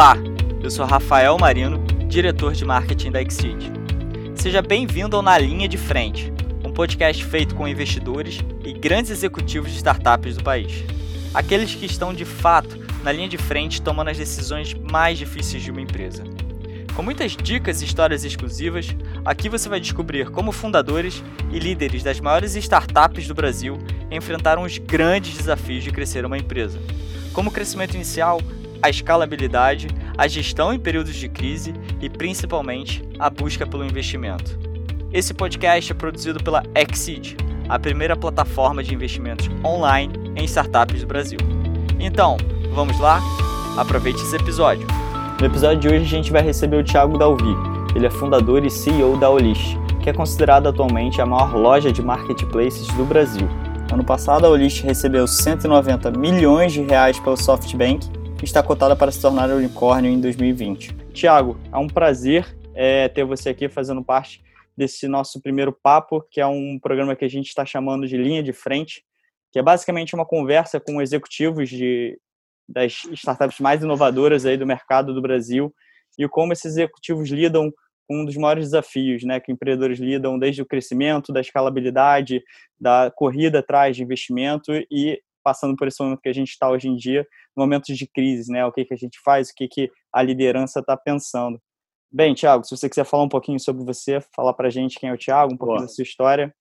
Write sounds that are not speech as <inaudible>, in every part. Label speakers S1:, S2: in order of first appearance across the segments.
S1: Olá, eu sou Rafael Marino, diretor de marketing da Exceed. Seja bem-vindo ao Na Linha de Frente, um podcast feito com investidores e grandes executivos de startups do país. Aqueles que estão de fato na linha de frente tomando as decisões mais difíceis de uma empresa. Com muitas dicas e histórias exclusivas, aqui você vai descobrir como fundadores e líderes das maiores startups do Brasil enfrentaram os grandes desafios de crescer uma empresa, como o crescimento inicial, a escalabilidade, a gestão em períodos de crise e principalmente a busca pelo investimento. Esse podcast é produzido pela Exceed, a primeira plataforma de investimentos online em startups do Brasil. Então, vamos lá? Aproveite esse episódio. No episódio de hoje a gente vai receber o Thiago Dalvi. Ele é fundador e CEO da Olist, que é considerada atualmente a maior loja de marketplaces do Brasil. Ano passado a Olist recebeu 190 milhões de reais pelo SoftBank e está cotada para se tornar unicórnio em 2020. Tiago, é um prazer é, ter você aqui fazendo parte desse nosso primeiro papo, que é um programa que a gente está chamando de Linha de Frente, que é basicamente uma conversa com executivos de, das startups mais inovadoras aí do mercado do Brasil e como esses executivos lidam com um dos maiores desafios, né, que empreendedores lidam desde o crescimento, da escalabilidade, da corrida atrás de investimento e passando por esse momento que a gente está hoje em dia, momentos de crise, né, o que que a gente faz, o que que a liderança está pensando. Bem, Thiago, se você quiser falar um pouquinho sobre você, falar para a gente quem é o Thiago, um pouquinho Boa. da sua história.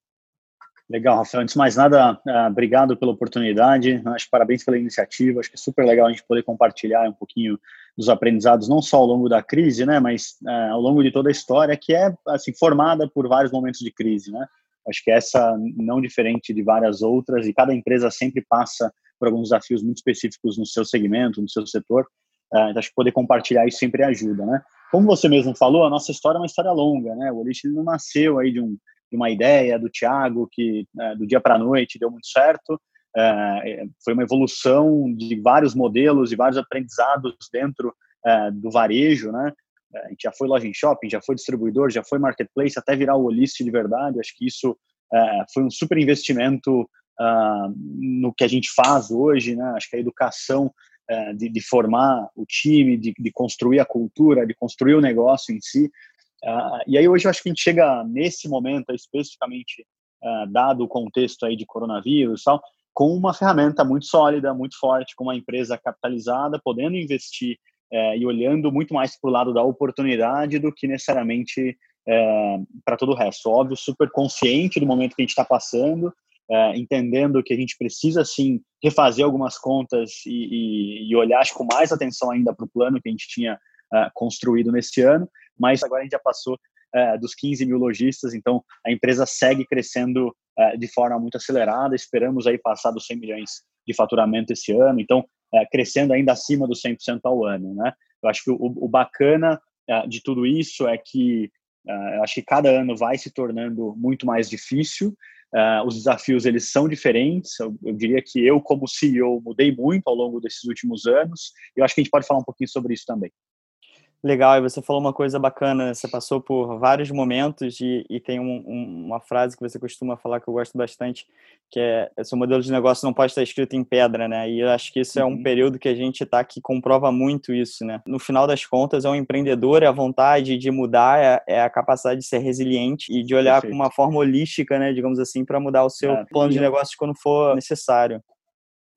S2: Legal, Rafael. Antes de mais nada, uh, obrigado pela oportunidade. Acho que parabéns pela iniciativa. Acho que é super legal a gente poder compartilhar um pouquinho dos aprendizados, não só ao longo da crise, né, mas uh, ao longo de toda a história, que é assim formada por vários momentos de crise, né. Acho que essa não diferente de várias outras e cada empresa sempre passa por alguns desafios muito específicos no seu segmento, no seu setor. Uh, acho que poder compartilhar isso sempre ajuda, né. Como você mesmo falou, a nossa história é uma história longa, né. O Olix não nasceu aí de um de uma ideia do Tiago que é, do dia para a noite deu muito certo. É, foi uma evolução de vários modelos e vários aprendizados dentro do varejo, né? A gente já foi loja em shopping, já foi distribuidor, já foi marketplace, até virar o Olist de verdade. Acho que isso foi um super investimento uh, no que a gente faz hoje, né? Acho que a educação uh, de, de, formar o time, de, de, construir a cultura, de construir o negócio em si, Uh, e aí hoje eu acho que a gente chega nesse momento, especificamente uh, dado o contexto aí de coronavírus e tal, com uma ferramenta muito sólida, muito forte, com uma empresa capitalizada, podendo investir uh, e olhando muito mais para o lado da oportunidade do que necessariamente eh, para todo o resto. Óbvio, super consciente do momento que a gente está passando, eh, entendendo que a gente precisa, sim, refazer algumas contas e, e, e olhar acho, com mais atenção ainda para o plano que a gente tinha construído nesse ano, mas agora a gente já passou uh, dos 15 mil lojistas, então a empresa segue crescendo uh, de forma muito acelerada, esperamos aí passar dos 100 milhões de faturamento esse ano, então uh, crescendo ainda acima dos 100% ao ano, né? Eu acho que o, o bacana de tudo isso é que eu acho que cada ano vai se tornando muito mais difícil, os desafios eles são diferentes, eu, eu diria que eu como CEO mudei muito ao longo desses últimos anos, e eu acho que a gente pode falar um pouquinho sobre isso também.
S1: Legal, e você falou uma coisa bacana, você passou por vários momentos e, e tem um, um, uma frase que você costuma falar que eu gosto bastante, que é, seu modelo de negócio não pode estar escrito em pedra, né? E eu acho que isso é um uhum. período que a gente está que comprova muito isso, né? No final das contas, é um empreendedor, é a vontade de mudar, é, é a capacidade de ser resiliente e de olhar com uma forma holística, né, digamos assim, para mudar o seu é, plano de negócio quando for necessário.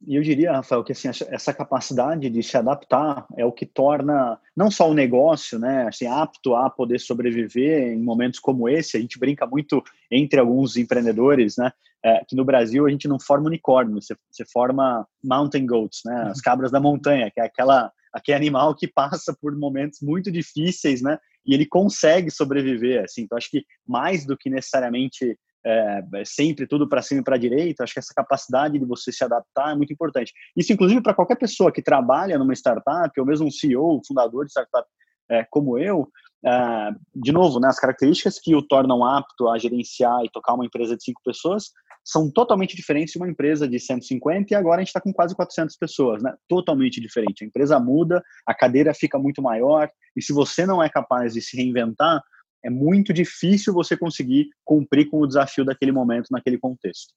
S2: E eu diria, Rafael, que assim, essa capacidade de se adaptar é o que torna não só o negócio né, assim, apto a poder sobreviver em momentos como esse. A gente brinca muito entre alguns empreendedores, né, é, que no Brasil a gente não forma unicórnio, você, você forma mountain goats, né, as cabras da montanha, que é aquela, aquele animal que passa por momentos muito difíceis, né, e ele consegue sobreviver. Assim, então, acho que mais do que necessariamente é, é, sempre tudo para cima e para direita, acho que essa capacidade de você se adaptar é muito importante. Isso, inclusive, para qualquer pessoa que trabalha numa startup, ou mesmo um CEO, fundador de startup é, como eu, é, de novo, né, as características que o tornam apto a gerenciar e tocar uma empresa de cinco pessoas são totalmente diferentes de uma empresa de 150 e agora a gente está com quase 400 pessoas, né? Totalmente diferente. A empresa muda, a cadeira fica muito maior e se você não é capaz de se reinventar, é muito difícil você conseguir cumprir com o desafio daquele momento, naquele contexto.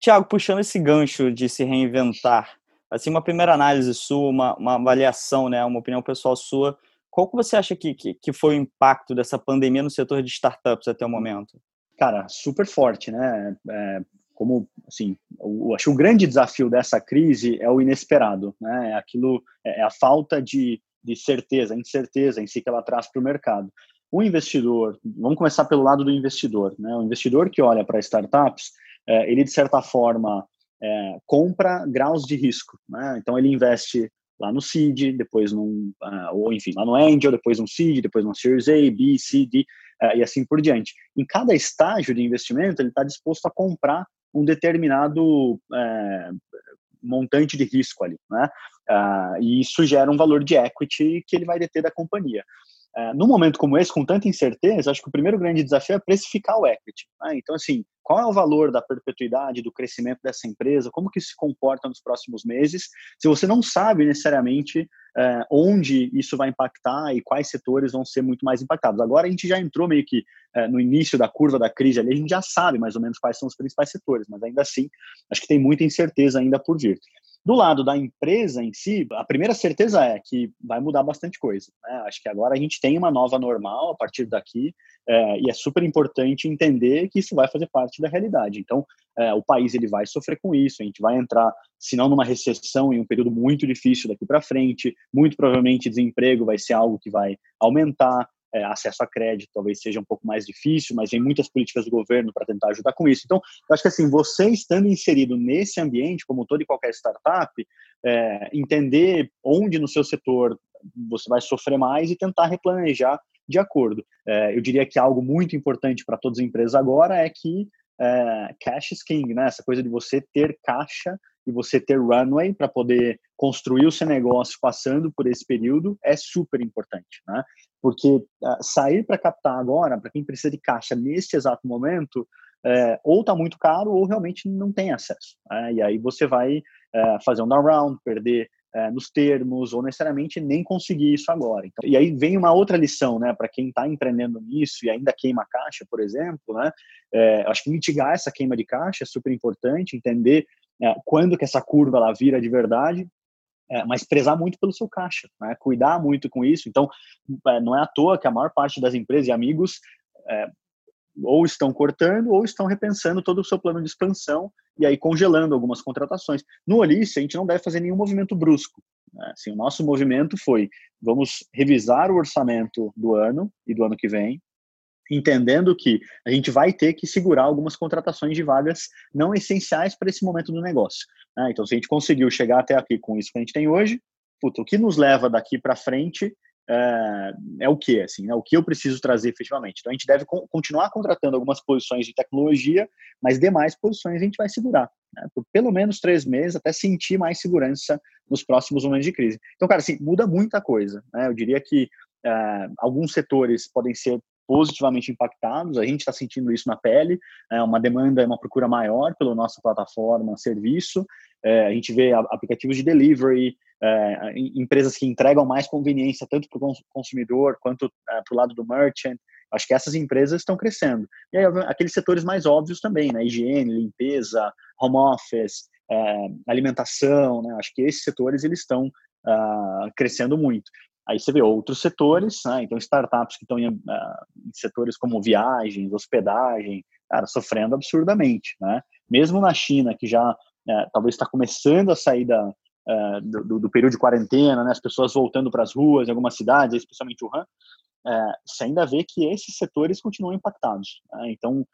S1: Tiago, puxando esse gancho de se reinventar, assim, uma primeira análise sua, uma, uma avaliação, né, uma opinião pessoal sua, qual que você acha que, que, que foi o impacto dessa pandemia no setor de startups até o momento?
S2: Cara, super forte, né? É, como, assim, o, acho que o grande desafio dessa crise é o inesperado, né? É aquilo, é, é a falta de, de certeza, incerteza em si que ela traz para o mercado. O investidor, vamos começar pelo lado do investidor, né? O investidor que olha para startups, é, ele de certa forma é, compra graus de risco, né? Então ele investe lá no seed, depois num, uh, ou enfim, lá no angel, depois no seed, depois no series A, B, C, D, uh, e assim por diante. Em cada estágio de investimento, ele está disposto a comprar um determinado montante de risco ali, né? Uh, e isso gera um valor de equity que ele vai deter da companhia. Uh, num momento como esse, com tanta incerteza, acho que o primeiro grande desafio é precificar o equity. Né? Então, assim, qual é o valor da perpetuidade, do crescimento dessa empresa, como que se comporta nos próximos meses, se você não sabe necessariamente é, onde isso vai impactar e quais setores vão ser muito mais impactados. Agora a gente já entrou meio que é, no início da curva da crise ali, a gente já sabe mais ou menos quais são os principais setores, mas ainda assim, acho que tem muita incerteza ainda por vir. Do lado da empresa em si, a primeira certeza é que vai mudar bastante coisa. Né? Acho que agora a gente tem uma nova normal a partir daqui é, e é super importante entender que isso vai fazer parte da realidade. Então, é, o país ele vai sofrer com isso, a gente vai entrar, se não numa recessão, em um período muito difícil daqui para frente, muito provavelmente desemprego vai ser algo que vai aumentar, é, acesso a crédito talvez seja um pouco mais difícil, mas tem muitas políticas do governo para tentar ajudar com isso. Então, eu acho que assim, você estando inserido nesse ambiente, como todo e qualquer startup, é, entender onde no seu setor você vai sofrer mais e tentar replanejar de acordo. É, eu diria que algo muito importante para todas as empresas agora é que é, cash is king, né? Essa coisa de você ter caixa e você ter runway para poder construir o seu negócio passando por esse período é super importante, né? Porque uh, sair para captar agora, para quem precisa de caixa nesse exato momento, é, ou está muito caro ou realmente não tem acesso. Né? E aí você vai é, fazer um down round, perder é, nos termos, ou necessariamente nem conseguir isso agora. Então, e aí vem uma outra lição, né, para quem está empreendendo nisso e ainda queima caixa, por exemplo, né, é, acho que mitigar essa queima de caixa é super importante, entender é, quando que essa curva ela vira de verdade, é, mas prezar muito pelo seu caixa, né? cuidar muito com isso. Então, é, não é à toa que a maior parte das empresas e amigos é, ou estão cortando ou estão repensando todo o seu plano de expansão e aí congelando algumas contratações. No Olice, a gente não deve fazer nenhum movimento brusco. Né? Assim, o nosso movimento foi, vamos revisar o orçamento do ano e do ano que vem, entendendo que a gente vai ter que segurar algumas contratações de vagas não essenciais para esse momento do negócio. Né? Então, se a gente conseguiu chegar até aqui com isso que a gente tem hoje, puta, o que nos leva daqui para frente é, é, o que, assim, né? o que eu preciso trazer efetivamente. Então, a gente deve co continuar contratando algumas posições de tecnologia, mas demais posições a gente vai segurar, né? por pelo menos três meses, até sentir mais segurança nos próximos momentos de crise. Então, cara, assim, muda muita coisa. Né? Eu diria que é, alguns setores podem ser positivamente impactados. A gente está sentindo isso na pele, é uma demanda, uma procura maior pela nossa plataforma, serviço. É, a gente vê aplicativos de delivery, é, empresas que entregam mais conveniência tanto para o consumidor quanto é, para o lado do merchant. Acho que essas empresas estão crescendo. E aí, aqueles setores mais óbvios também, né? Higiene, limpeza, home office, é, alimentação, né? Acho que esses setores eles estão uh, crescendo muito. Aí você vê outros setores, né? então startups que estão em, uh, em, setores como viagens, hospedagem, cara, sofrendo absurdamente, né? Mesmo na China, que já uh, talvez está começando a sair da, uh, do, do, período de quarentena, né? As pessoas voltando para as ruas em algumas cidades, especialmente Wuhan, você ainda vê que esses setores continuam impactados. Né? Então,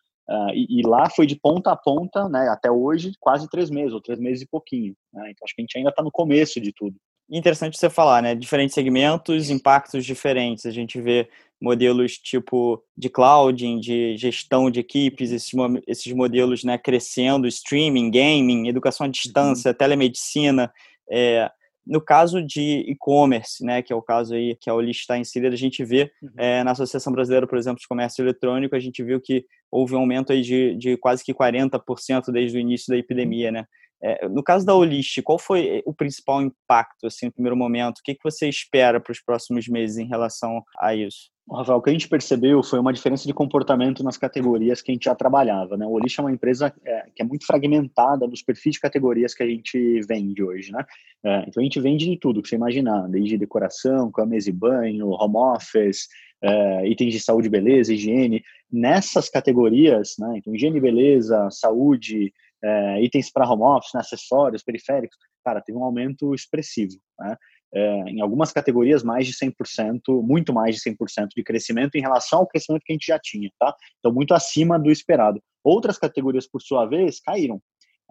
S2: e, e, lá foi de ponta a ponta, né? Até hoje, quase três meses, ou três meses e pouquinho. Né? Então, acho que a gente ainda está no começo de tudo
S1: interessante você falar, né? Diferentes segmentos, impactos diferentes. A gente vê modelos tipo de clouding, de gestão de equipes, esses, esses modelos né, crescendo, streaming, gaming, educação à distância, uhum. telemedicina. É, no caso de e-commerce, né, que é o caso aí que a Oli está inserida, a gente vê uhum. é, na Associação Brasileira, por exemplo, de Comércio Eletrônico, a gente viu que houve um aumento aí de, de quase que 40% desde o início da epidemia, né? É, no caso da Olist, qual foi o principal impacto, assim, no primeiro momento? O que, que você espera para os próximos meses em relação a isso?
S2: Rafael, o que a gente percebeu foi uma diferença de comportamento nas categorias que a gente já trabalhava. Né? O Olist é uma empresa é, que é muito fragmentada dos perfis de categorias que a gente vende hoje. Né? É, então a gente vende de tudo que você imaginar, desde decoração, cama e banho, home office, é, itens de saúde, beleza, higiene. Nessas categorias, né? então higiene, beleza, saúde, é, itens para home office, né? acessórios, periféricos, cara, teve um aumento expressivo. Né? é, em algumas categorias, mais de 100%, muito mais de 100% de crescimento em relação ao crescimento que a gente já tinha, tá? Então, muito acima do esperado. Outras categorias, por sua vez, caíram.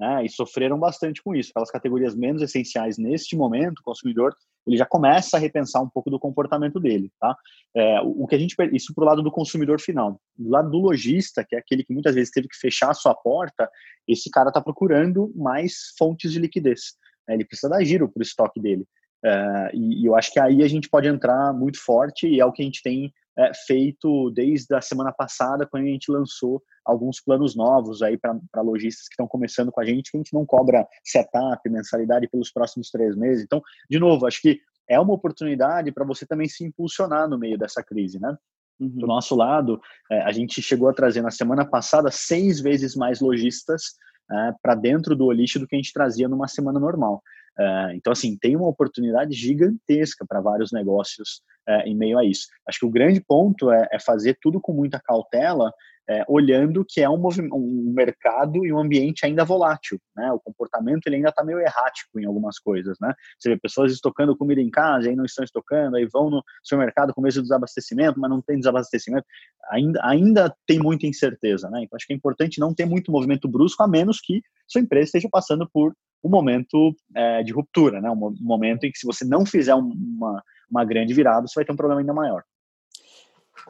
S2: Né, e sofreram bastante com isso. Aquelas categorias menos essenciais neste momento, o consumidor ele já começa a repensar um pouco do comportamento dele, tá? É, o, que a gente isso para o lado do consumidor final, do lado do lojista, que é aquele que muitas vezes teve que fechar a sua porta, esse cara está procurando mais fontes de liquidez. Né? Ele precisa dar giro para o estoque dele. Uh, e, e, eu acho que aí a gente pode entrar muito forte e é o que a gente tem é, feito desde a semana passada, quando a gente lançou alguns planos novos aí para lojistas que estão começando com a gente, que a gente não cobra setup, mensalidade pelos próximos três meses. Então, de novo, acho que é uma oportunidade para você também se impulsionar no meio dessa crise, né? Uhum. Do nosso lado, é, a gente chegou a trazer na semana passada seis vezes mais lojistas é, para dentro do Olist do que a gente trazia numa semana normal. É, então, assim, tem uma oportunidade gigantesca para vários negócios é, em meio a isso. Acho que o grande ponto é, é fazer tudo com muita cautela, é, olhando que é um, um, mercado e um ambiente ainda volátil, né? O comportamento ele ainda está meio errático em algumas coisas, né? Você vê pessoas estocando comida em casa, aí não estão estocando, aí vão no supermercado com medo de desabastecimento, mas não tem desabastecimento. Ainda, ainda tem muita incerteza, né? Então acho que é importante não ter muito movimento brusco, a menos que sua empresa esteja passando por um momento é, de ruptura, né? Um momento em que se você não fizer uma, uma grande virada, você vai ter um problema ainda maior.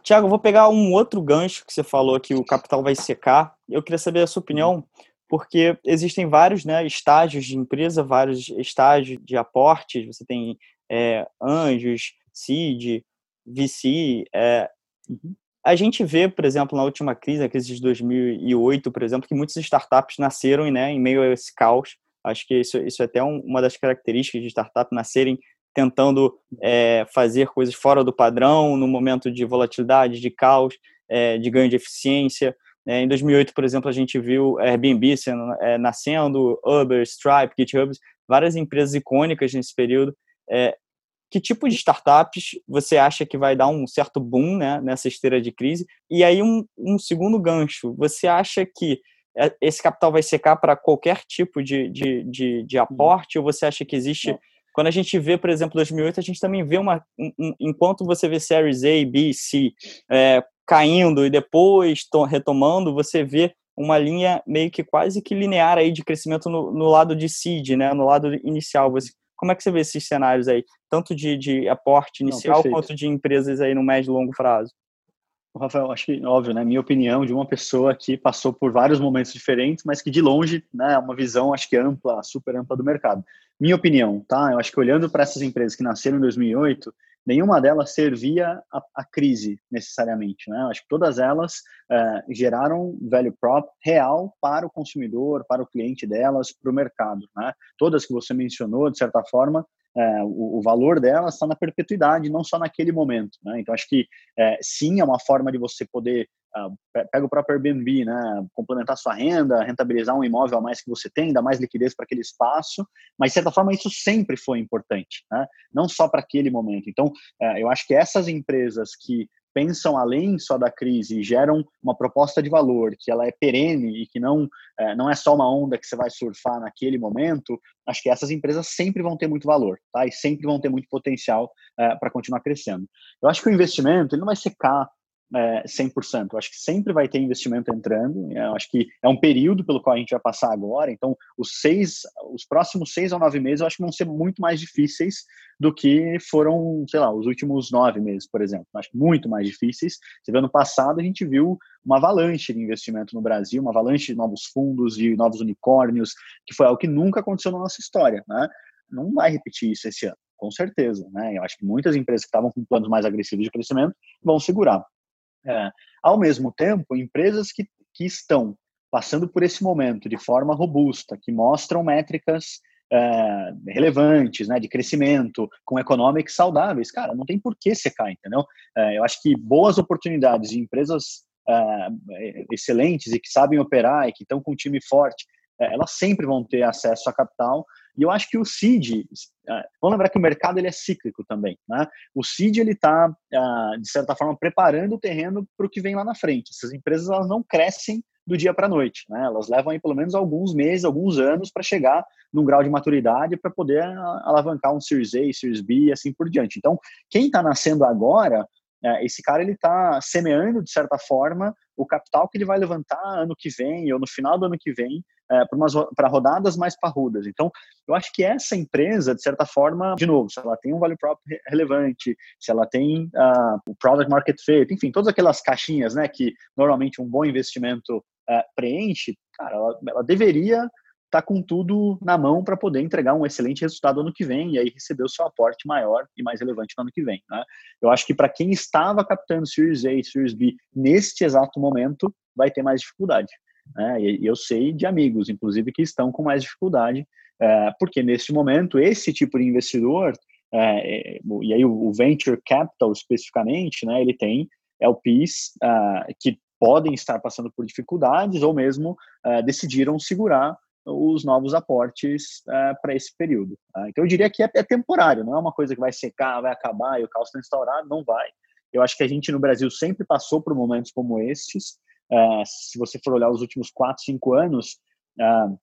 S1: Tiago, vou pegar um outro gancho que você falou que o capital vai secar. Eu queria saber a sua opinião, porque existem vários né, estágios de empresa, vários estágios de aportes. Você tem é, anjos, seed, VC. É. A gente vê, por exemplo, na última crise, a crise de 2008, por exemplo, que muitas startups nasceram né, em meio a esse caos. Acho que isso, isso é até um, uma das características de startup, nascerem tentando é, fazer coisas fora do padrão, no momento de volatilidade, de caos, é, de ganho de eficiência. É, em 2008, por exemplo, a gente viu Airbnb sendo, é, nascendo, Uber, Stripe, GitHub, várias empresas icônicas nesse período. Que tipo de startups você acha que vai dar um certo boom né, nessa esteira de crise? E aí, um, um segundo gancho, você acha que esse capital vai secar para qualquer tipo de, de, de, de, aporte ou você acha que existe... Quando a gente vê, por exemplo, 2008, a gente também vê uma... Um, enquanto você vê Series A, B, C é, caindo e depois retomando, você vê uma linha meio que quase que linear aí de crescimento no, no lado de seed, né, no lado inicial. Você, como é que você vê esses cenários aí, tanto de, de aporte inicial Não, quanto de empresas aí no médio e longo prazo?
S2: Rafael, acho que óbvio, né? Minha opinião de uma pessoa que passou por vários momentos diferentes, mas que de longe, né, uma visão acho que ampla, super ampla do mercado. Minha opinião, tá? Eu acho que olhando para essas empresas que nasceram em 2008, nenhuma delas servia a, a crise necessariamente, né? Eu acho que todas elas é, geraram value prop real para o consumidor, para o cliente delas, para o mercado, né? Todas que você mencionou, de certa forma, é, o, o, valor dela está na perpetuidade, não só naquele momento. Né? Então, acho que é, sim, é uma forma de você poder, uh, pega o próprio Airbnb, né? complementar sua renda, rentabilizar um imóvel a mais que você tem, dar mais liquidez para aquele espaço, mas, de certa forma, isso sempre foi importante, né? não só para aquele momento. Então, é, eu acho que essas empresas que pensam além só da crise e geram uma proposta de valor que ela é perene e que não é, não é só uma onda que você vai surfar naquele momento, acho que essas empresas sempre vão ter muito valor, tá? E sempre vão ter muito potencial é, para continuar crescendo. Eu acho que o investimento ele não vai secar é, 100%. Eu acho que sempre vai ter investimento entrando. Eu acho que é um período pelo qual a gente vai passar agora. Então, os seis, os próximos seis ou nove meses, eu acho que vão ser muito mais difíceis do que foram, sei lá, os últimos nove meses, por exemplo. Eu acho muito mais difíceis. Você vê, ano passado a gente viu uma avalanche de investimento no Brasil, uma avalanche de novos fundos, de novos unicórnios, que foi algo que nunca aconteceu na nossa história, né? Não vai repetir isso esse ano com certeza, né? Eu acho que muitas empresas que estavam com planos mais agressivos de crescimento vão segurar. É, ao mesmo tempo, empresas que, que estão passando por esse momento de forma robusta, que mostram métricas é, relevantes, né, de crescimento, com economics saudáveis, cara, não tem por que secar, entendeu? É, eu acho que boas oportunidades de empresas é, excelentes e que sabem operar e que estão com um time forte, é, elas sempre vão ter acesso a capital. E eu acho que o CID, é, vamos lembrar que o mercado ele é cíclico também, né? O CID ele está de certa forma preparando o terreno para o que vem lá na frente. Essas empresas elas não crescem do dia para a noite. Né? Elas levam aí pelo menos alguns meses, alguns anos para chegar num grau de maturidade para poder alavancar um Series A, Series B e assim por diante. Então, quem está nascendo agora, é, esse cara ele está semeando de certa forma o capital que ele vai levantar ano que vem ou no final do ano que vem é, para rodadas mais parrudas. Então, eu acho que essa empresa, de certa forma, de novo, se ela tem um value prop relevante, se ela tem uh, o product market fit, enfim, todas aquelas caixinhas, né, que normalmente um bom investimento uh, preenche, cara, ela, ela deveria estar tá com tudo na mão para poder entregar um excelente resultado ano que vem e aí receber o seu aporte maior e mais relevante no ano que vem. Né? Eu acho que para quem estava captando Series A e Series B neste exato momento, vai ter mais dificuldade. Né? E eu sei de amigos, inclusive, que estão com mais dificuldade, é, porque neste momento, esse tipo de investidor, é, é, e aí o, Venture Capital especificamente, né, ele tem LPs uh, que podem estar passando por dificuldades ou mesmo decidiram segurar os novos aportes para esse período. Tá? Então eu diria que é, é, temporário, não é uma coisa que vai secar, vai acabar e o caos está instaurado, não vai. Eu acho que a gente no Brasil sempre passou por momentos como estes, Uh, se você for olhar os últimos 4, 5 anos, uh,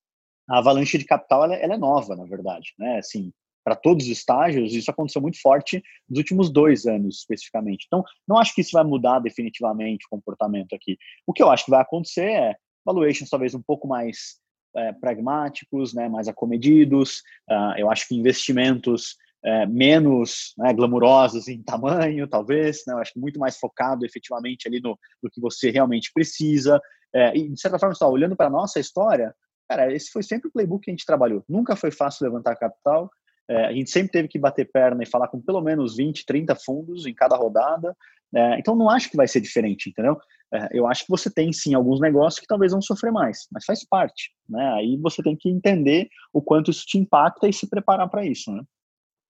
S2: a avalanche de capital ela, ela, é nova, na verdade. Né? Assim, para todos os estágios, isso aconteceu muito forte nos últimos dois anos, especificamente. Então, não acho que isso vai mudar definitivamente o comportamento aqui. O que eu acho que vai acontecer é valuations talvez um pouco mais é, pragmáticos, né, mais acomedidos. Uh, eu acho que investimentos é, menos né, glamurosos em tamanho, talvez, né, eu acho que muito mais focado efetivamente ali no, no que você realmente precisa. É, e, de certa forma, só, olhando para a nossa história, cara, esse foi sempre o playbook que a gente trabalhou. Nunca foi fácil levantar capital, é, a gente sempre teve que bater perna e falar com pelo menos 20, 30 fundos em cada rodada. É, então, não acho que vai ser diferente, entendeu? É, eu acho que você tem, sim, alguns negócios que talvez vão sofrer mais, mas faz parte. Né? Aí você tem que entender o quanto isso te impacta e se preparar para isso, né?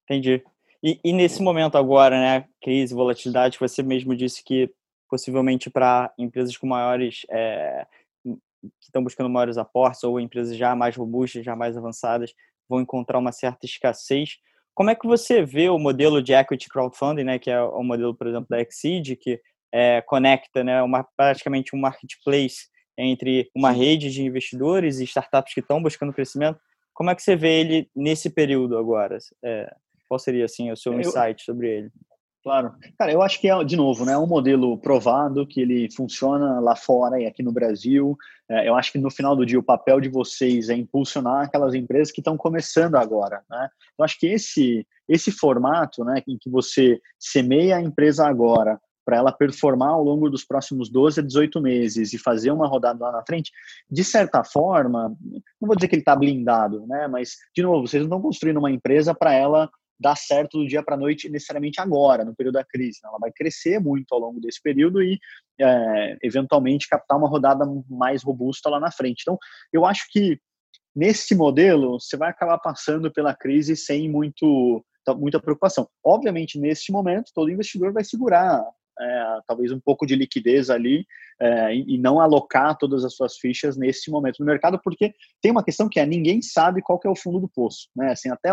S1: Entendi. E, e, nesse momento agora, né, crise, volatilidade, você mesmo disse que possivelmente para empresas com maiores, é, que estão buscando maiores aportes ou empresas já mais robustas, já mais avançadas, vão encontrar uma certa escassez. Como é que você vê o modelo de equity crowdfunding, né, que é o modelo, por exemplo, da Exceed, que é, conecta, né, uma, praticamente um marketplace entre uma rede de investidores e startups que estão buscando crescimento? Como é que você vê ele nesse período agora? É... Qual seria, assim, o seu eu, insight sobre ele?
S2: Claro. Cara, eu acho que é, de novo, né, um modelo provado, que ele funciona lá fora e aqui no Brasil. É, eu acho que no final do dia o papel de vocês é impulsionar aquelas empresas que estão começando agora, né? Eu acho que esse, esse formato, né, em que você semeia a empresa agora, para ela performar ao longo dos próximos 12 a 18 meses e fazer uma rodada lá na frente, de certa forma, não vou dizer que ele está blindado, né? Mas, de novo, vocês não estão construindo uma empresa para ela dar certo do dia para a noite necessariamente agora, no período da crise. Né? Ela vai crescer muito ao longo desse período e, é, eventualmente, captar uma rodada mais robusta lá na frente. Então, eu acho que nesse modelo você vai acabar passando pela crise sem muito muita preocupação. Obviamente, nesse momento, todo investidor vai segurar é, talvez um pouco de liquidez ali é, e, não alocar todas as suas fichas nesse momento no mercado, porque tem uma questão que é ninguém sabe qual é o fundo do poço, né? Assim, até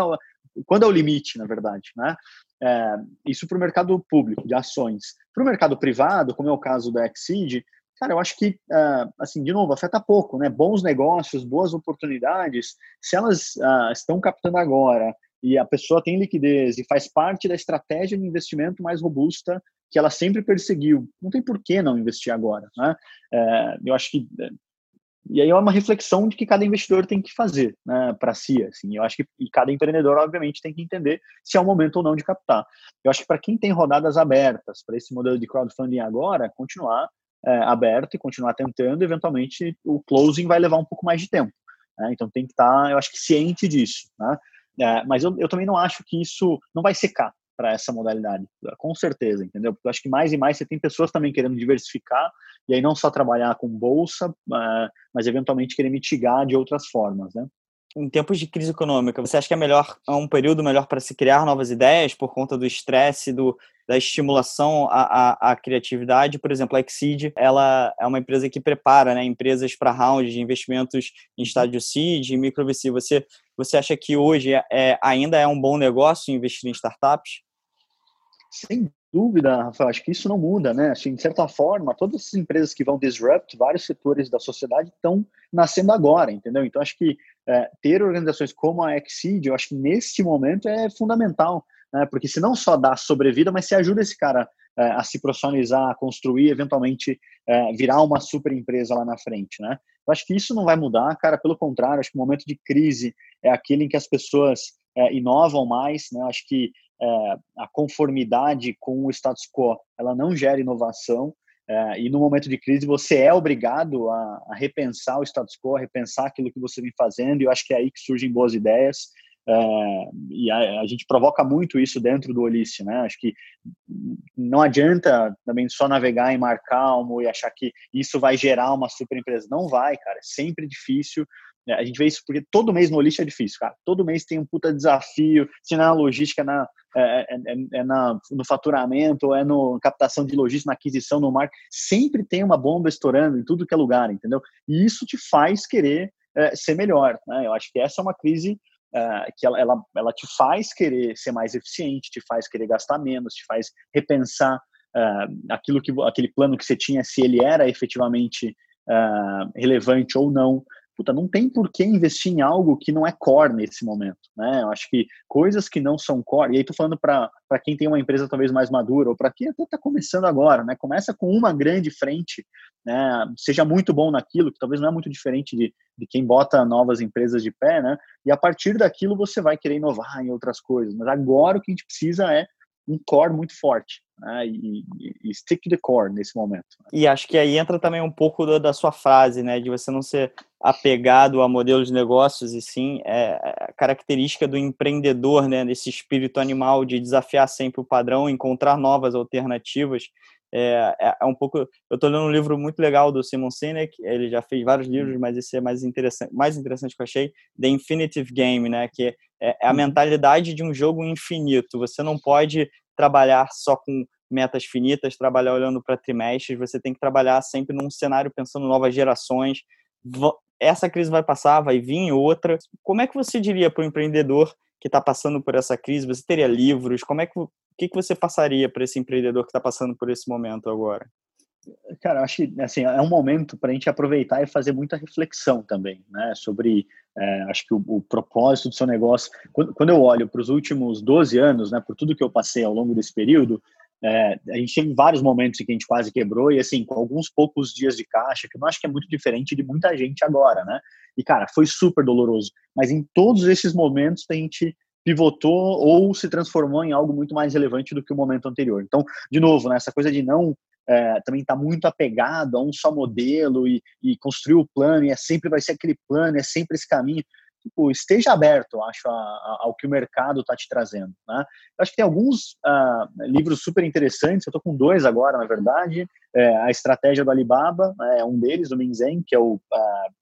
S2: quando é o limite, na verdade, né? É, isso para o mercado público de ações. Para o mercado privado, como é o caso da Exceed, cara, eu acho que, uh, assim, de novo, afeta pouco, né? Bons negócios, boas oportunidades, se elas uh, estão captando agora e a pessoa tem liquidez e faz parte da estratégia de investimento mais robusta que ela sempre perseguiu, não tem por que não investir agora, né? É, eu acho que e aí é uma reflexão de que cada investidor tem que fazer né, para si. Assim, eu acho que e cada empreendedor, obviamente, tem que entender se é o momento ou não de captar. Eu acho que para quem tem rodadas abertas para esse modelo de crowdfunding agora, continuar é, aberto e continuar tentando, eventualmente o closing vai levar um pouco mais de tempo. Né? Então tem que estar, tá, eu acho que ciente disso. Né? É, mas eu, eu também não acho que isso não vai secar. para essa modalidade. Com certeza, entendeu? Porque eu acho que mais e mais você tem pessoas também querendo diversificar e aí não só trabalhar com bolsa, uh, mas eventualmente querer mitigar de outras formas, né?
S1: Em tempos de crise econômica, você acha que é melhor é um período melhor para se criar novas ideias por conta do estresse, do da estimulação à, à, à, criatividade. Por exemplo, a Exceed, ela é uma empresa que prepara né, empresas para rounds de investimentos em estádio seed, em micro VC. Você, você acha que hoje é, ainda é um bom negócio investir em startups?
S2: Sem dúvida, Rafael, acho que isso não muda, né? Que, de certa forma, todas as empresas que vão disrupt vários setores da sociedade estão nascendo agora, entendeu? Então, acho que é, ter organizações como a Exceed, eu acho que nesse momento é fundamental né? porque se não só dá sobrevida, mas se ajuda esse cara é, a se profissionalizar, a construir, eventualmente é, virar uma super empresa lá na frente, né? Eu acho que isso não vai mudar, cara, pelo contrário, acho que o momento de crise é aquele em que as pessoas é, inovam mais, né? Acho que a conformidade com o status quo, ela não gera inovação, é, e no momento de crise você é obrigado a, a, repensar o status quo, a repensar aquilo que você vem fazendo, e eu acho que é aí que surgem boas ideias. É, e a, a, gente provoca muito isso dentro do Olice, né? Acho que não adianta também só navegar em mar calmo e achar que isso vai gerar uma super empresa. Não vai, cara. É sempre difícil. É, a gente vê isso porque todo mês no Olice é difícil, cara. Todo mês tem um puta desafio, se não é na logística, na, é, é, é, é na, no faturamento, é no captação de logística, na aquisição, no mar. Sempre tem uma bomba estourando em tudo que é lugar, entendeu? E isso te faz querer é, ser melhor, né? Eu acho que essa é uma crise uh, que ela, ela, ela te faz querer ser mais eficiente, te faz querer gastar menos, te faz repensar aquilo que aquele plano que você tinha, se ele era efetivamente relevante ou não puta, não tem por que investir em algo que não é core nesse momento, né? Eu acho que coisas que não são core, e aí tô falando para quem tem uma empresa talvez mais madura, ou para quem até está começando agora, né? Começa com uma grande frente, né? Seja muito bom naquilo, que talvez não é muito diferente de, de quem bota novas empresas de pé, né? E a partir daquilo você vai querer inovar em outras coisas. Mas agora o que a gente precisa é um core muito forte né? e, e, stick to the core nesse momento.
S1: E acho que aí entra também um pouco da, da, sua frase, né, de você não ser apegado a modelos de negócios e sim é, é, a característica do empreendedor, né, desse espírito animal de desafiar sempre o padrão, encontrar novas alternativas. É, é, é um pouco. Eu estou lendo um livro muito legal do Simon Sinek. Ele já fez vários livros, uhum. mas esse é mais interessante. Mais interessante que eu achei, The Infinitive Game, né? Que é, é a uhum. mentalidade de um jogo infinito. Você não pode trabalhar só com metas finitas, trabalhar olhando para trimestres. Você tem que trabalhar sempre num cenário pensando novas gerações. Essa crise vai passar, vai vir outra. Como é que você diria para o empreendedor que está passando por essa crise? Você teria livros? Como é que o que, que você passaria para esse empreendedor que está passando por esse momento agora?
S2: Cara, acho que assim, é um momento para a gente aproveitar e fazer muita reflexão também, né? Sobre, é, acho que o, o, propósito do seu negócio. Quando, quando eu olho para os últimos 12 anos, né, por tudo que eu passei ao longo desse período, é, a gente teve vários momentos em que a gente quase quebrou e, assim, com alguns poucos dias de caixa, que eu acho que é muito diferente de muita gente agora, né? E, cara, foi super doloroso. Mas em todos esses momentos a gente pivotou ou se transformou em algo muito mais relevante do que o momento anterior. Então, de novo, né, essa coisa de não é, também estar tá muito apegado a um só modelo e, e, construir o plano, e é sempre vai ser aquele plano, é sempre esse caminho. Tipo, esteja aberto, acho, a, a, ao que o mercado está te trazendo. Né? Eu acho que tem alguns uh, livros super interessantes, eu estou com dois agora, na verdade. É, a Estratégia do Alibaba é um deles, o Minzen, que é o, uh,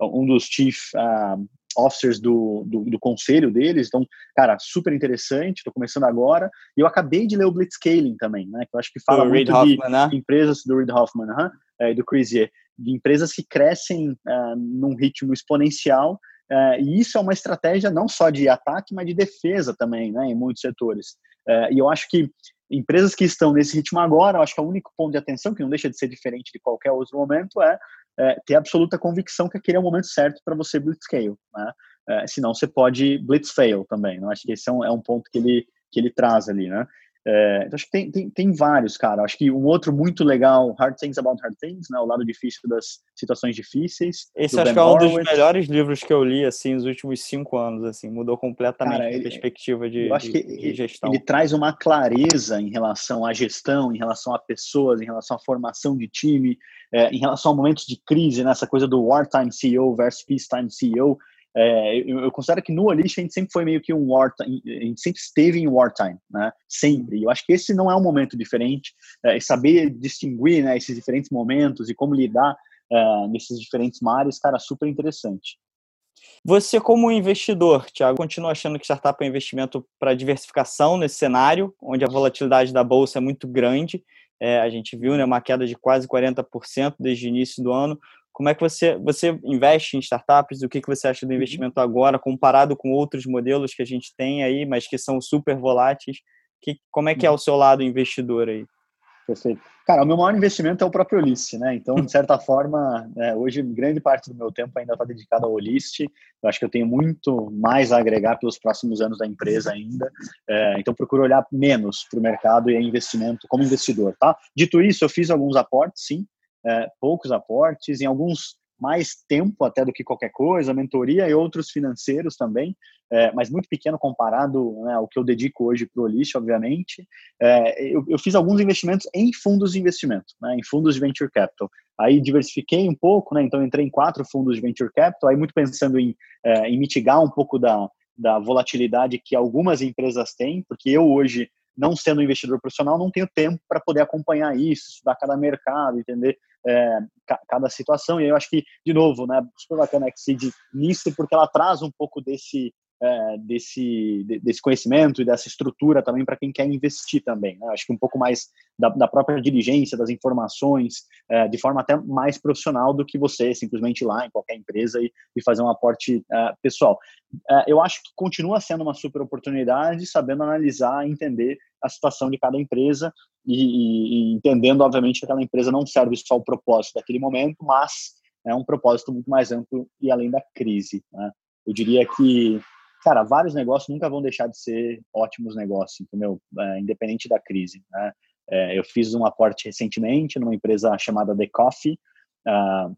S2: um dos chief uh, officers do, do, do, conselho deles, então, cara, super interessante, estou começando agora, e eu acabei de ler o Blitzscaling também, né, que eu acho que fala do muito Hoffman, de né? empresas, do Reid Hoffman, uh -huh, é, do Ye, de empresas que crescem uh, num ritmo exponencial, uh, e isso é uma estratégia não só de ataque, mas de defesa também, né, em muitos setores, uh, e eu acho que empresas que estão nesse ritmo agora, eu acho que é o único ponto de atenção, que não deixa de ser diferente de qualquer outro momento, é é, ter absoluta convicção que aquele é o momento certo para você blitzscale, né? É, senão você pode blitzfail também, né? Acho que esse é um, é um ponto que ele, que ele traz ali, né? É, então acho que tem, tem, tem, vários, cara. Acho que um outro muito legal, Hard Things About Hard Things, né? O lado difícil das situações difíceis.
S1: Esse acho ben que é um Horowitz. dos melhores livros que eu li, assim, nos últimos cinco anos, assim. Mudou completamente cara, a perspectiva de, eu acho de, que de gestão.
S2: Ele traz uma clareza em relação à gestão, em relação a pessoas, em relação à formação de time, é, em relação a momentos de crise, nessa né? coisa do wartime CEO versus peacetime CEO. É, eu, considero que no Olish a gente sempre foi meio que um wartime, a gente sempre esteve em wartime, né? Sempre. E eu acho que esse não é um momento diferente. É, saber distinguir né, esses diferentes momentos e como lidar é, nesses diferentes mares, cara, super interessante.
S1: Você, como investidor, Thiago, continua achando que startup é um investimento para diversificação nesse cenário, onde a volatilidade da bolsa é muito grande. É, a gente viu né, uma queda de quase 40% desde o início do ano. Como é que você, você investe em startups? O que, que você acha do uhum. investimento agora, comparado com outros modelos que a gente tem aí, mas que são super voláteis? Que, como é que é uhum. o seu lado investidor aí?
S2: Perfeito. Cara, o meu maior investimento é o próprio Olist, né? Então, de certa <laughs> forma, é, hoje grande parte do meu tempo ainda está dedicado ao Olist. Eu acho que eu tenho muito mais a agregar pelos próximos anos da empresa ainda. É, então, procuro olhar menos para o mercado e investimento como investidor, tá? Dito isso, eu fiz alguns aportes, sim, é, poucos aportes, em alguns mais tempo até do que qualquer coisa, mentoria e outros financeiros também, é, mas muito pequeno comparado né, ao que eu dedico hoje para o Olist, obviamente. É, eu, eu, fiz alguns investimentos em fundos de investimento, né, em fundos de venture capital. Aí diversifiquei um pouco, né, então entrei em quatro fundos de venture capital, aí muito pensando em, é, em mitigar um pouco da, da volatilidade que algumas empresas têm, porque eu hoje não sendo um investidor profissional, não tenho tempo para poder acompanhar isso, estudar cada mercado, entender é, cada situação. E eu acho que, de novo, né, super bacana a Exceed nisso, porque ela traz um pouco desse, é, desse, desse conhecimento e dessa estrutura também para quem quer investir também. Né? Acho que um pouco mais da, da própria diligência, das informações, é, de forma até mais profissional do que você simplesmente ir lá em qualquer empresa e, e fazer um aporte é, pessoal. É, eu acho que continua sendo uma super oportunidade, sabendo analisar, entender a situação de cada empresa e, e, e entendendo, obviamente, que aquela empresa não serve só o propósito daquele momento, mas é um propósito muito mais amplo e além da crise. Né? Eu diria que cara, vários negócios nunca vão deixar de ser ótimos negócios, entendeu? É, independente da crise. Né? É, eu fiz um aporte recentemente numa empresa chamada The Coffee. Uh,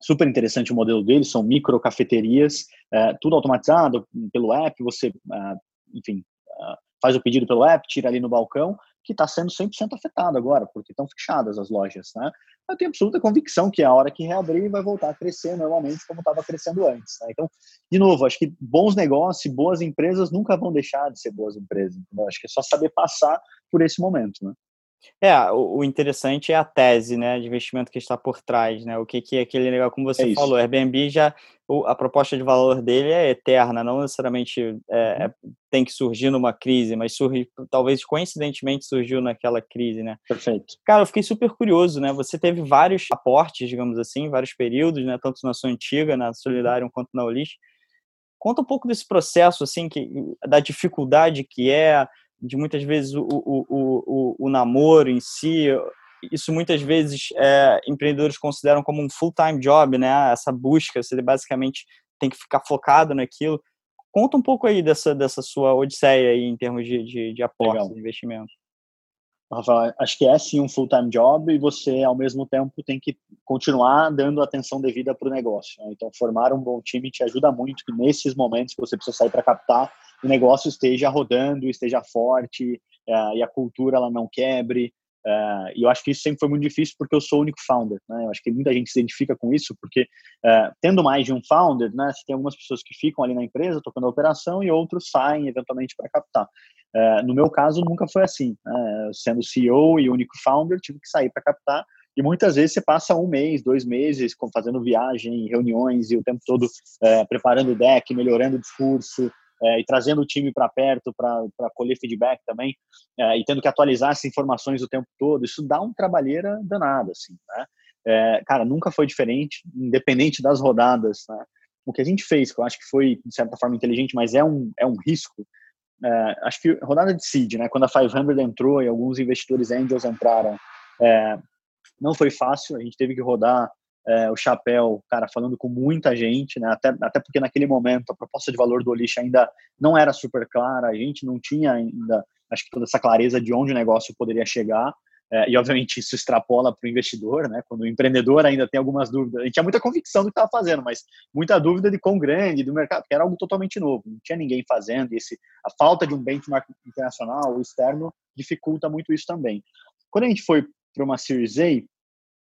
S2: super interessante o modelo deles, são micro cafeterias, uh, tudo automatizado pelo app. Você, uh, enfim, faz o pedido pelo app, tira ali no balcão, que está sendo 100% afetado agora, porque estão fechadas as lojas, né? Eu tenho absoluta convicção que a hora que reabrir vai voltar a crescer normalmente como estava crescendo antes. Né? Então, de novo, acho que bons negócios, boas empresas nunca vão deixar de ser boas empresas. Entendeu? Acho que é só saber passar por esse momento, né?
S1: É, o, o, interessante é a tese, né, de investimento que está por trás, né, o que, que é aquele legal, como você é falou, Airbnb já, o, a proposta de valor dele é eterna, não necessariamente é, uhum. é, tem que surgir numa crise, mas surge, talvez coincidentemente surgiu naquela crise, né.
S2: Perfeito.
S1: Cara, eu fiquei super curioso, né, você teve vários aportes, digamos assim, vários períodos, né, tanto na sua antiga, na Solidário, quanto na Ulis. Conta um pouco desse processo, assim, que, da dificuldade que é, de muitas vezes o, o, o, o, namoro em si, isso muitas vezes é, empreendedores consideram como um full-time job, né? Essa busca, você basicamente tem que ficar focado naquilo. Conta um pouco aí dessa, dessa sua odisseia aí em termos de, de, de aportes, de investimento.
S2: Rafael, acho que é sim um full-time job e você, ao mesmo tempo, tem que continuar dando atenção devida para o negócio. Né? Então, formar um bom time te ajuda muito que nesses momentos que você precisa sair para captar, o negócio esteja rodando, esteja forte uh, e a cultura ela não quebre. Uh, e eu acho que isso sempre foi muito difícil porque eu sou o único founder, né? Eu acho que muita gente se identifica com isso porque uh, tendo mais de um founder, né? Você tem algumas pessoas que ficam ali na empresa tocando a operação e outros saem eventualmente para captar. No meu caso nunca foi assim, né? sendo CEO e único founder tive que sair para captar e muitas vezes você passa um mês, dois meses fazendo viagem, reuniões e o tempo todo preparando o deck, melhorando o discurso, é, e trazendo o time para perto para colher feedback também, é, e tendo que atualizar essas informações o tempo todo, isso dá um trabalheira danado, assim, né? É, cara, nunca foi diferente, independente das rodadas, né? O que a gente fez, que eu acho que foi, de certa forma, inteligente, mas é um, é um risco, é, acho que rodada de seed, né? Quando a 500 entrou e alguns investidores angels entraram, é, não foi fácil, a gente teve que rodar é, o chapéu, cara, falando com muita gente, né? Até, até porque naquele momento a proposta de valor do Olish ainda não era super clara, a gente não tinha ainda, acho que toda essa clareza de onde o negócio poderia chegar. É, e obviamente isso extrapola para o investidor, né? Quando o empreendedor ainda tem algumas dúvidas, a gente tinha muita convicção do que estava fazendo, mas muita dúvida de quão grande do mercado, porque era algo totalmente novo, não tinha ninguém fazendo. E esse, a falta de um benchmark internacional, externo, dificulta muito isso também. Quando a gente foi para uma Series A,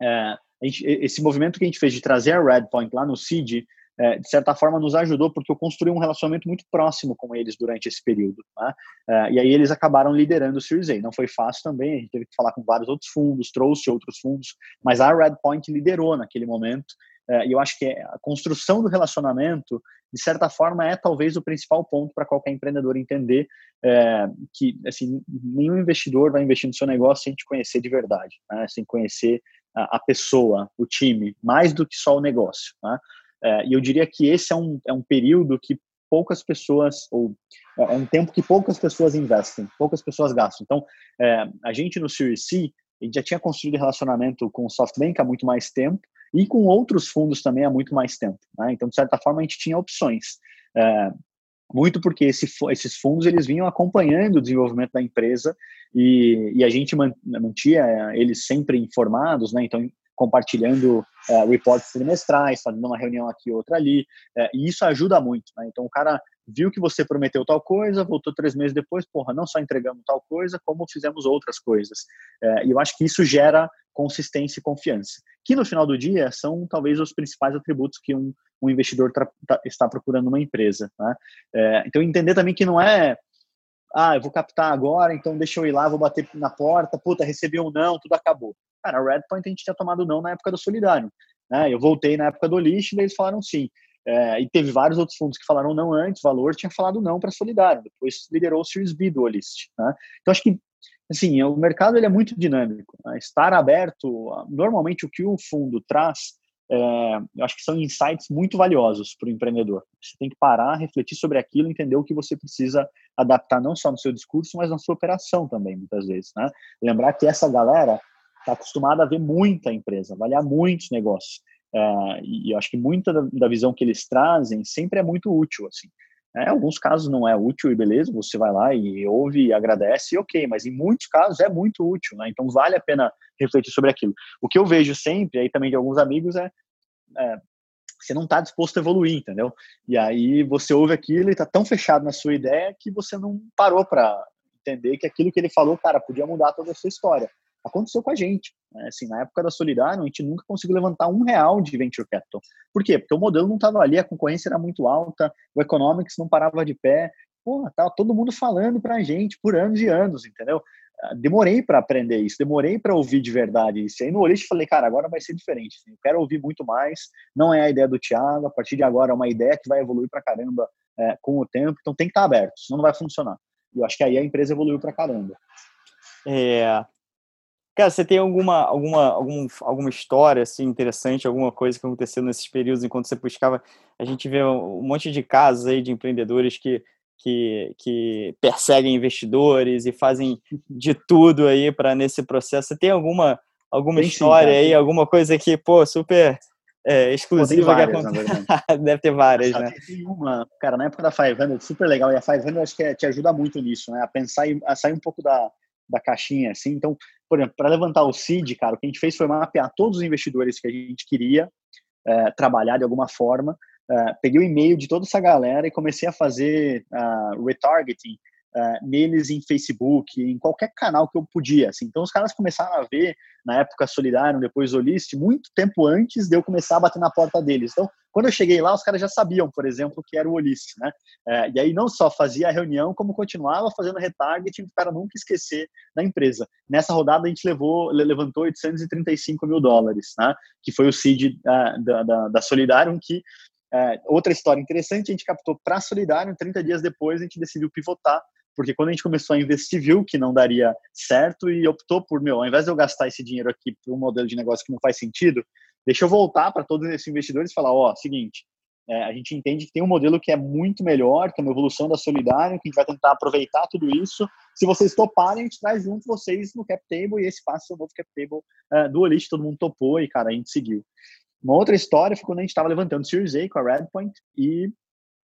S2: é, gente, esse movimento que a gente fez de trazer a Redpoint lá no seed é, de certa forma, nos ajudou, porque eu construí um relacionamento muito próximo com eles durante esse período. Tá? É, e aí eles acabaram liderando o Series A. Não foi fácil também, a gente teve que falar com vários outros fundos, trouxe outros fundos, mas a Redpoint liderou naquele momento. É, e eu acho que a construção do relacionamento, de certa forma, é talvez o principal ponto para qualquer empreendedor entender é, que assim, nenhum investidor vai investir no seu negócio sem te conhecer de verdade, né? sem conhecer a, pessoa, o time, mais do que só o negócio. Né? É, e eu diria que esse é um, é um período que poucas pessoas, ou é, é um tempo que poucas pessoas investem, poucas pessoas gastam. Então, é, a gente no Series C, a gente já tinha construído relacionamento com o SoftBank há muito mais tempo e com outros fundos também há muito mais tempo. Né? Então, de certa forma, a gente tinha opções. É, muito porque esse, esses fundos eles vinham acompanhando o desenvolvimento da empresa e, e a gente mantinha eles sempre informados, né? Então, compartilhando é, reportes trimestrais, fazendo uma reunião aqui, outra ali, é, e isso ajuda muito, né? Então, o cara viu que você prometeu tal coisa, voltou três meses depois, porra, não só entregamos tal coisa, como fizemos outras coisas. E eu acho que isso gera consistência e confiança, que no final do dia são talvez os principais atributos que um, um investidor está procurando numa empresa. Né? É, então, entender também que não é ah, eu vou captar agora, então deixa eu ir lá, vou bater na porta, puta, recebi um não, tudo acabou. Cara, a Redpoint a gente tinha tomado não na época do Solidário. Né? Eu voltei na época do lixo e eles falaram sim. É, e teve vários outros fundos que falaram não antes, Valor tinha falado não para Solidário, depois liderou o Series B do Olist. Né? Então acho que assim, o mercado ele é muito dinâmico. Né? Estar aberto, normalmente o que o fundo traz, é, eu acho que são insights muito valiosos para o empreendedor. Você tem que parar, refletir sobre aquilo, entender o que você precisa adaptar não só no seu discurso, mas na sua operação também, muitas vezes. Né? Lembrar que essa galera está acostumada a ver muita empresa, avaliar muitos negócios. É, e eu acho que muita da, da, visão que eles trazem sempre é muito útil, assim. É, em alguns casos não é útil e beleza, você vai lá e ouve e agradece, e ok, mas em muitos casos é muito útil, né? Então vale a pena refletir sobre aquilo. O que eu vejo sempre, aí também de alguns amigos, é, é você não está disposto a evoluir, entendeu? E aí você ouve aquilo e está tão fechado na sua ideia que você não parou para entender que aquilo que ele falou, cara, podia mudar toda a sua história. Aconteceu com a gente. Né? Assim, na época da Solidário, a gente nunca conseguiu levantar um real de venture capital. Por quê? Porque o modelo não estava ali, a concorrência era muito alta, o economics não parava de pé. Porra, tava todo mundo falando para a gente por anos e anos, entendeu? Ah, demorei para aprender isso, demorei para ouvir de verdade isso. Aí no Olist falei, cara, agora vai ser diferente. Assim, eu quero ouvir muito mais. Não é a ideia do Thiago, a partir de agora é uma ideia que vai evoluir para caramba é, com o tempo. Então tem que estar tá aberto, senão não vai funcionar. E eu acho que aí a empresa evoluiu para caramba.
S1: É, Cara, você tem alguma, alguma, algum, alguma história assim, interessante, alguma coisa que aconteceu nesses períodos enquanto você buscava? A gente vê um monte de casos aí de empreendedores que, que, que perseguem investidores e fazem <laughs> de tudo aí para nesse processo. Você tem alguma, alguma tem história sim, aí, alguma coisa que, pô, super é, exclusiva
S2: várias,
S1: que acontece? <laughs> Deve ter várias, né?
S2: Tem uma, cara, na época da 500, super legal, e a 500 acho que é, te ajuda muito nisso, né? A pensar e a sair um pouco da, da caixinha, assim. Então, por exemplo, para levantar o seed, cara, o que a gente fez foi mapear todos os investidores que a gente queria é, trabalhar de alguma forma. É, peguei o e-mail de toda essa galera e comecei a fazer uh, retargeting neles em Facebook, em qualquer canal que eu podia. Assim. Então, os caras começaram a ver, na época Solidário, depois Olist, muito tempo antes de eu começar a bater na porta deles. Então, quando eu cheguei lá, os caras já sabiam, por exemplo, que era o Olist, né? É, e aí não só fazia a reunião, como continuava fazendo retargeting para nunca esquecer da empresa. Nessa rodada, a gente levou, levantou 835 mil dólares, né? Que foi o seed uh, da, da, da Solidário, que é, outra história interessante, a gente captou para Solidário, 30 dias depois a gente decidiu pivotar porque quando a gente começou a investir, viu que não daria certo e optou por, meu, ao invés de eu gastar esse dinheiro aqui para um modelo de negócio que não faz sentido, deixa eu voltar para todos esses investidores e falar, ó, oh, seguinte, é, a gente entende que tem um modelo que é muito melhor, que é uma evolução da Solidário, que a gente vai tentar aproveitar tudo isso. Se vocês toparem, a gente traz junto vocês no cap table e esse passa o novo cap table uh, do Olist, todo mundo topou e, cara, a gente seguiu. Uma outra história foi quando a gente estava levantando Series A com a Redpoint e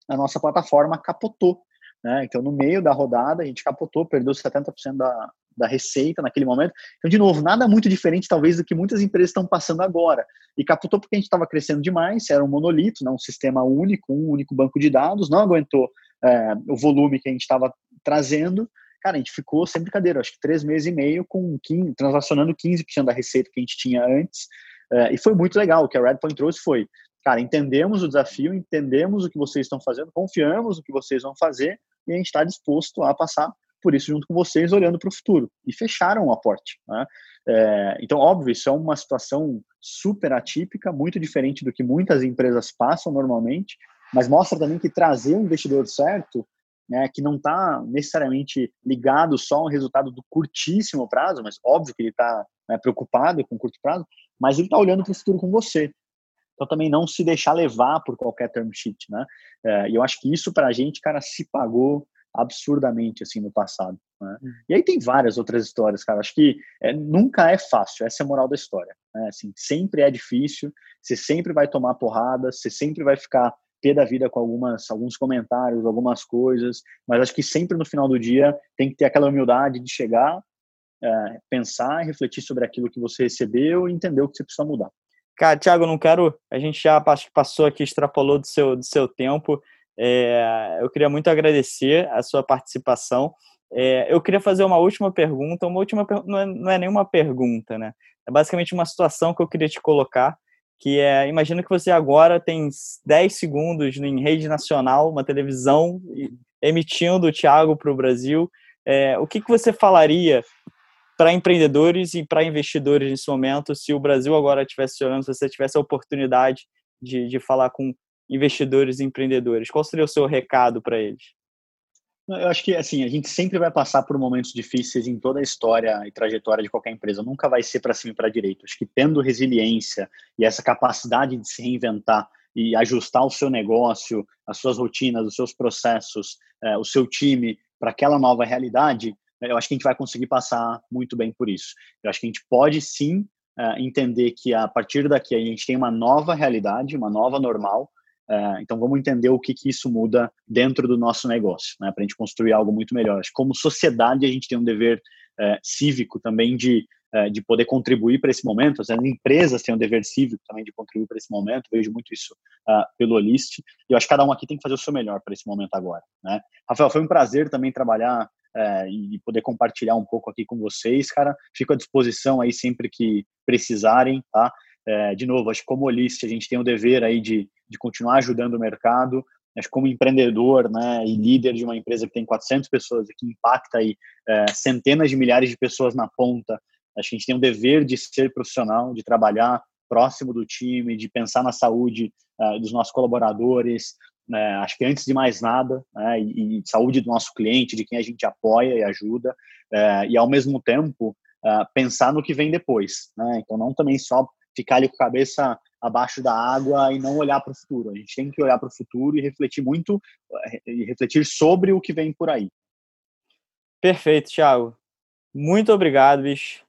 S2: a nossa plataforma capotou. Né? Então, no meio da rodada, a gente capotou, perdeu 70% da, da receita naquele momento. Então, de novo, nada muito diferente, talvez, do que muitas empresas estão passando agora. E capotou porque a gente estava crescendo demais, era um monolito, né? um sistema único, um único banco de dados, não aguentou é, o volume que a gente estava trazendo. Cara, a gente ficou sem brincadeira, acho que três meses e meio com 15, transacionando 15% da receita que a gente tinha antes. É, e foi muito legal. O que a Redpoint trouxe foi cara, entendemos o desafio, entendemos o que vocês estão fazendo, confiamos no que vocês vão fazer e a gente está disposto a passar por isso junto com vocês, olhando para o futuro. E fecharam o aporte. Né? É, então, óbvio, isso é uma situação super atípica, muito diferente do que muitas empresas passam normalmente, mas mostra também que trazer um investidor certo, né, que não está necessariamente ligado só ao resultado do curtíssimo prazo, mas óbvio que ele está né, preocupado com curto prazo, mas ele está olhando para o futuro com você. Então, também não se deixar levar por qualquer term sheet, né? É, e eu acho que isso para a gente, cara, se pagou absurdamente assim no passado. Né? Uhum. E aí tem várias outras histórias, cara. Acho que é, nunca é fácil. Essa é a moral da história. Né? Assim, sempre é difícil. Você sempre vai tomar porrada. Você sempre vai ficar pé da vida com algumas alguns comentários, algumas coisas. Mas acho que sempre no final do dia tem que ter aquela humildade de chegar, é, pensar, refletir sobre aquilo que você recebeu e entender o que você precisa mudar.
S1: Cara, Thiago, não quero. A gente já passou aqui, extrapolou do seu, do seu tempo. É, eu queria muito agradecer a sua participação. É, eu queria fazer uma última pergunta, uma última não é, não é nenhuma pergunta, né? É basicamente uma situação que eu queria te colocar, que é, imagina que você agora tem 10 segundos em rede nacional, uma televisão, emitindo o Thiago para o Brasil. É, o que, que você falaria para empreendedores e para investidores nesse momento, se o Brasil agora estivesse olhando, se você tivesse a oportunidade de, de falar com investidores e empreendedores? Qual seria o seu recado para eles?
S2: Eu acho que assim a gente sempre vai passar por momentos difíceis em toda a história e trajetória de qualquer empresa. Nunca vai ser para cima e para direita. Acho que tendo resiliência e essa capacidade de se reinventar e ajustar o seu negócio, as suas rotinas, os seus processos, eh, o seu time para aquela nova realidade, eu acho que a gente vai conseguir passar muito bem por isso. Eu acho que a gente pode sim eh, entender que a partir daqui a gente tem uma nova realidade, uma nova normal, é, então, vamos entender o que, que isso muda dentro do nosso negócio, né, para a gente construir algo muito melhor. Acho que como sociedade, a gente tem um dever é, cívico também de, é, de poder contribuir para esse momento. As empresas têm um dever cívico também de contribuir para esse momento. Vejo muito isso uh, pelo Olist. E eu acho que cada um aqui tem que fazer o seu melhor para esse momento agora. Né? Rafael, foi um prazer também trabalhar é, e poder compartilhar um pouco aqui com vocês, cara. Fico à disposição aí sempre que precisarem, tá? É, de novo, acho que como Olist a gente tem o dever aí de, de continuar ajudando o mercado. Acho que como empreendedor né, e líder de uma empresa que tem 400 pessoas e que impacta aí, é, centenas de milhares de pessoas na ponta, acho que a gente tem o dever de ser profissional, de trabalhar próximo do time, de pensar na saúde uh, dos nossos colaboradores, né, acho que antes de mais nada, né, e, e, saúde do nosso cliente, de quem a gente apoia e ajuda, uh, e ao mesmo tempo uh, pensar no que vem depois. Né, então, não também só ficar ali com a cabeça abaixo da água e não olhar para o futuro. A gente tem que olhar para o futuro e refletir muito, e refletir sobre o que vem por aí.
S1: Perfeito, Thiago. Muito obrigado, bicho.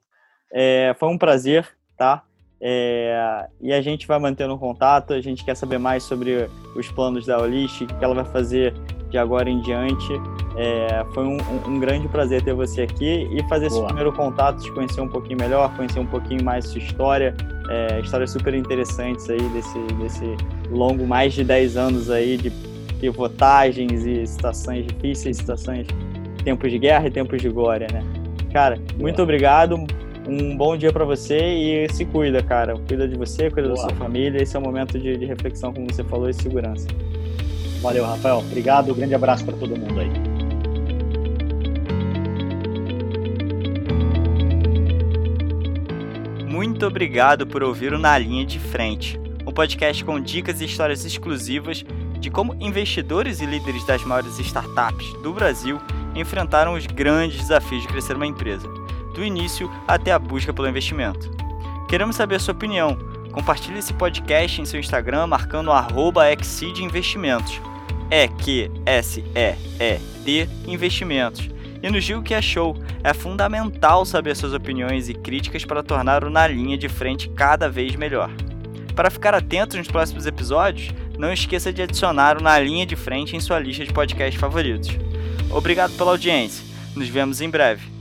S1: É, foi um prazer, tá? É, e a gente vai mantendo contato, a gente quer saber mais sobre os planos da Olist, o que ela vai fazer de agora em diante. É, foi um, um, grande prazer ter você aqui e fazer Boa. esse primeiro contato, te conhecer um pouquinho melhor, conhecer um pouquinho mais sua história, é, histórias super interessantes aí desse, desse longo, mais de 10 anos aí de pivotagens e situações difíceis, situações, tempos de guerra e tempos de glória, né? Cara, muito obrigado, um bom dia para você e se cuida, cara. Cuida de você, cuida Boa. da sua família. Esse é o momento de, de reflexão, como você falou, e segurança.
S2: Valeu, Rafael. Obrigado. Um grande abraço para todo mundo aí.
S1: Muito obrigado por ouvir o Na Linha de Frente, um podcast com dicas e histórias exclusivas de como investidores e líderes das maiores startups do Brasil enfrentaram os grandes desafios de crescer uma empresa, do início até a busca pelo investimento. Queremos saber a sua opinião. Compartilhe esse podcast em seu Instagram marcando Exceed Investimentos. É Q S E E D Investimentos e nos diga o que achou. É fundamental saber suas opiniões e críticas para tornar o Na Linha de Frente cada vez melhor. Para ficar atento nos próximos episódios, não esqueça de adicionar o Na Linha de Frente em sua lista de podcasts favoritos. Obrigado pela audiência. Nos vemos em breve.